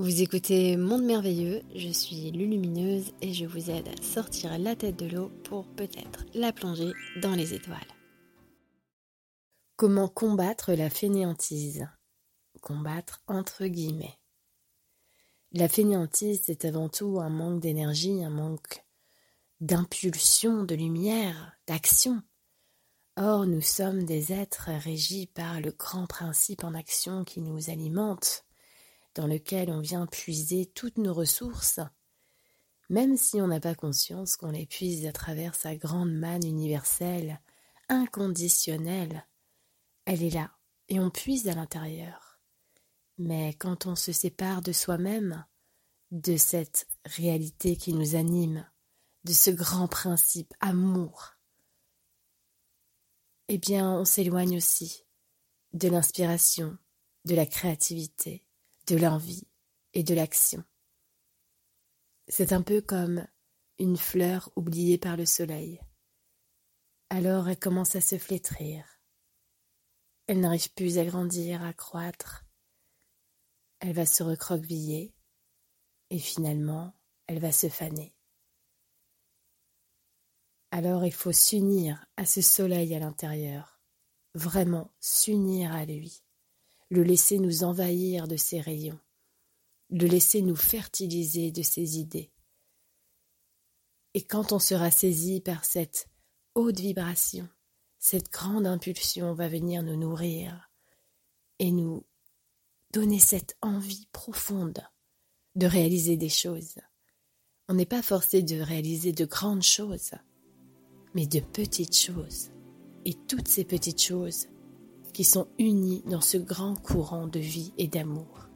Vous écoutez Monde Merveilleux, je suis Lulumineuse et je vous aide à sortir la tête de l'eau pour peut-être la plonger dans les étoiles. Comment combattre la fainéantise? Combattre entre guillemets. La fainéantise, c'est avant tout un manque d'énergie, un manque d'impulsion, de lumière, d'action. Or, nous sommes des êtres régis par le grand principe en action qui nous alimente dans lequel on vient puiser toutes nos ressources, même si on n'a pas conscience qu'on les puise à travers sa grande manne universelle, inconditionnelle. Elle est là, et on puise à l'intérieur. Mais quand on se sépare de soi-même, de cette réalité qui nous anime, de ce grand principe amour, eh bien on s'éloigne aussi de l'inspiration, de la créativité, de l'envie et de l'action. C'est un peu comme une fleur oubliée par le soleil. Alors elle commence à se flétrir. Elle n'arrive plus à grandir, à croître. Elle va se recroqueviller et finalement elle va se faner. Alors il faut s'unir à ce soleil à l'intérieur, vraiment s'unir à lui le laisser nous envahir de ses rayons, le laisser nous fertiliser de ses idées. Et quand on sera saisi par cette haute vibration, cette grande impulsion va venir nous nourrir et nous donner cette envie profonde de réaliser des choses. On n'est pas forcé de réaliser de grandes choses, mais de petites choses. Et toutes ces petites choses qui sont unis dans ce grand courant de vie et d'amour.